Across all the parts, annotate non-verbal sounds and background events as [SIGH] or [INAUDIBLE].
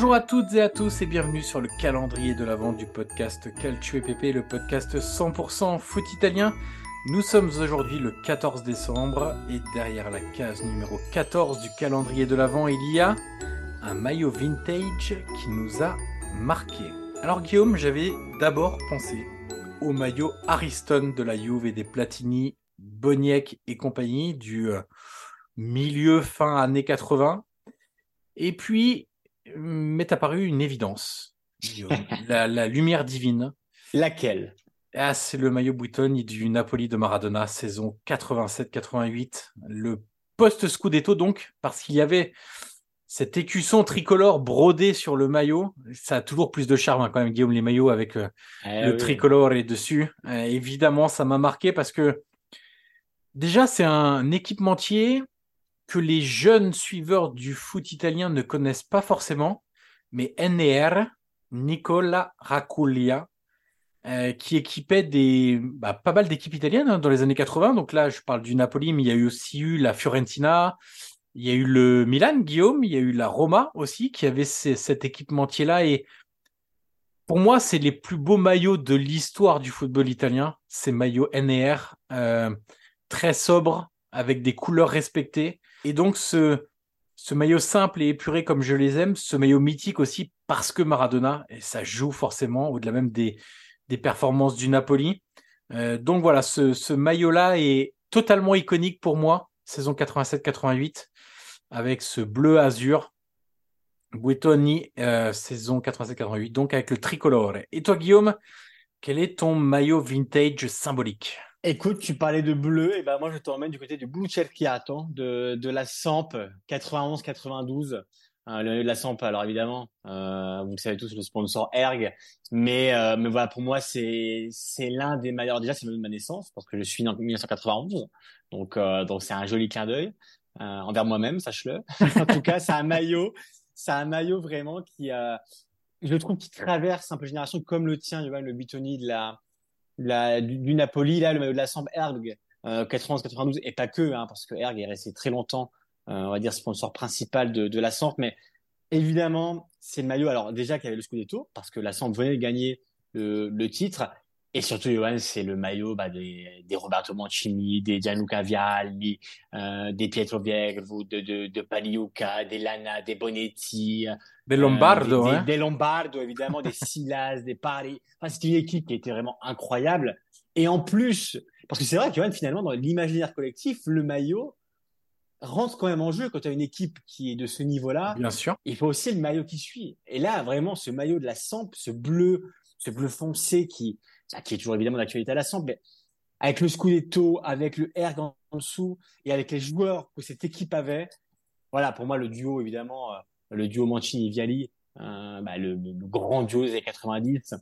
Bonjour à toutes et à tous et bienvenue sur le calendrier de la vente du podcast Calcio EPP, le podcast 100% foot italien. Nous sommes aujourd'hui le 14 décembre et derrière la case numéro 14 du calendrier de l'Avent, il y a un maillot vintage qui nous a marqué. Alors Guillaume, j'avais d'abord pensé au maillot Ariston de la Juve et des Platini, Boniek et compagnie du euh, milieu fin années 80. Et puis m'est apparue une évidence, [LAUGHS] la, la lumière divine. Laquelle? Ah, c'est le maillot Buitoni du Napoli de Maradona, saison 87-88. Le post-Scudetto, donc, parce qu'il y avait cet écusson tricolore brodé sur le maillot. Ça a toujours plus de charme, hein, quand même, Guillaume, les maillots avec euh, eh le tricolore et dessus. Euh, évidemment, ça m'a marqué parce que déjà, c'est un équipementier que les jeunes suiveurs du foot italien ne connaissent pas forcément, mais NR, Nicola Raculia, euh, qui équipait des, bah, pas mal d'équipes italiennes hein, dans les années 80. Donc là, je parle du Napoli, mais il y a eu aussi eu la Fiorentina, il y a eu le Milan, Guillaume, il y a eu la Roma aussi, qui avait cet équipementier-là. Et pour moi, c'est les plus beaux maillots de l'histoire du football italien. Ces maillots NR, euh, très sobres, avec des couleurs respectées. Et donc, ce, ce maillot simple et épuré comme je les aime, ce maillot mythique aussi parce que Maradona, et ça joue forcément, au-delà même des, des performances du Napoli. Euh, donc voilà, ce, maillot-là est totalement iconique pour moi, saison 87-88, avec ce bleu azur. Buitoni, euh, saison 87-88, donc avec le tricolore. Et toi, Guillaume, quel est ton maillot vintage symbolique? Écoute, tu parlais de bleu, et ben moi je te emmène du côté du Blue de, de la Samp 91-92. Hein, la Samp, alors évidemment, euh, vous le savez tous, le sponsor Erg. Mais, euh, mais voilà, pour moi, c'est c'est l'un des meilleurs. Déjà, c'est le de ma naissance parce que je suis né en 1991, donc euh, donc c'est un joli clin d'œil euh, envers moi-même, sache-le. en tout cas, c'est un maillot, c'est un maillot vraiment qui, euh, je trouve, qui traverse un peu génération comme le tien, le Bitoni de la, la du, Napoli, là, le maillot de la Samp Erg. 91-92 et pas que, hein, parce que Erg est resté très longtemps euh, on va dire sponsor principal de, la Samp. Mais évidemment, c'est le maillot. Alors déjà qu'il y avait le Scudetto, parce que la Samp venait de gagner le titre. Et surtout, Johan, c'est le maillot bah, des, des, Roberto Mancini, des Gianluca Vialli, euh, des Pietro Viervo, de, de, de Paliuca, des Lana, des Bonetti. Des Lombardo, euh, des, hein. des, Lombardo, évidemment, des Silas, des Paris. Enfin, c'est une équipe qui était vraiment incroyable. Et en plus, parce que c'est vrai que Johan, finalement, dans l'imaginaire collectif, le maillot, rentre quand même en jeu quand tu as une équipe qui est de ce niveau-là. Bien sûr. Il faut aussi le maillot qui suit. Et là, vraiment, ce maillot de la Samp, ce bleu, ce bleu foncé qui, bah, qui est toujours évidemment d'actualité à la Samp, mais avec le Scudetto, avec le Erg en dessous et avec les joueurs que cette équipe avait. Voilà, pour moi, le duo, évidemment, euh, le duo Mancini-Viali, euh, bah, le, grand duo des 90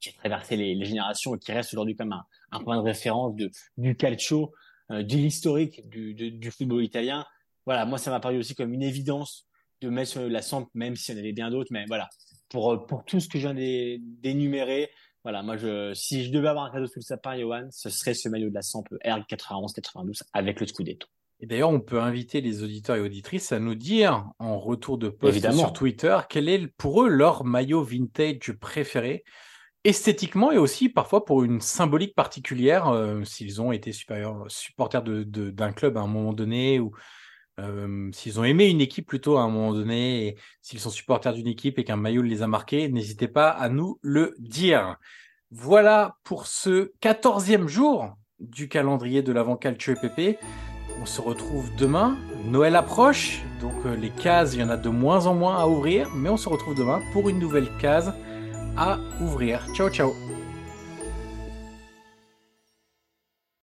qui a traversé les, générations et qui reste aujourd'hui comme un, un point de référence de, du calcio de l'historique du, du, football italien. Voilà, moi, ça m'a paru aussi comme une évidence de mettre sur la sample, même s'il y en avait bien d'autres. Mais voilà, pour, euh, pour tout ce que je viens d'énumérer, voilà, moi, je, si je devais avoir un cadeau sous le sapin, Johan, ce serait ce maillot de la sample R91-92 avec le Scudetto. Et d'ailleurs, on peut inviter les auditeurs et auditrices à nous dire, en retour de post sur Twitter, quel est pour eux leur maillot vintage préféré esthétiquement et aussi parfois pour une symbolique particulière, euh, s'ils ont été supporters d'un de, club à un moment donné ou euh, s'ils ont aimé une équipe plutôt à un moment donné, s'ils sont supporters d'une équipe et qu'un maillot les a marqués, n'hésitez pas à nous le dire. Voilà pour ce quatorzième jour du calendrier de l'avant Calcio EPP. On se retrouve demain. Noël approche, donc euh, les cases, il y en a de moins en moins à ouvrir, mais on se retrouve demain pour une nouvelle case à ouvrir. Ciao ciao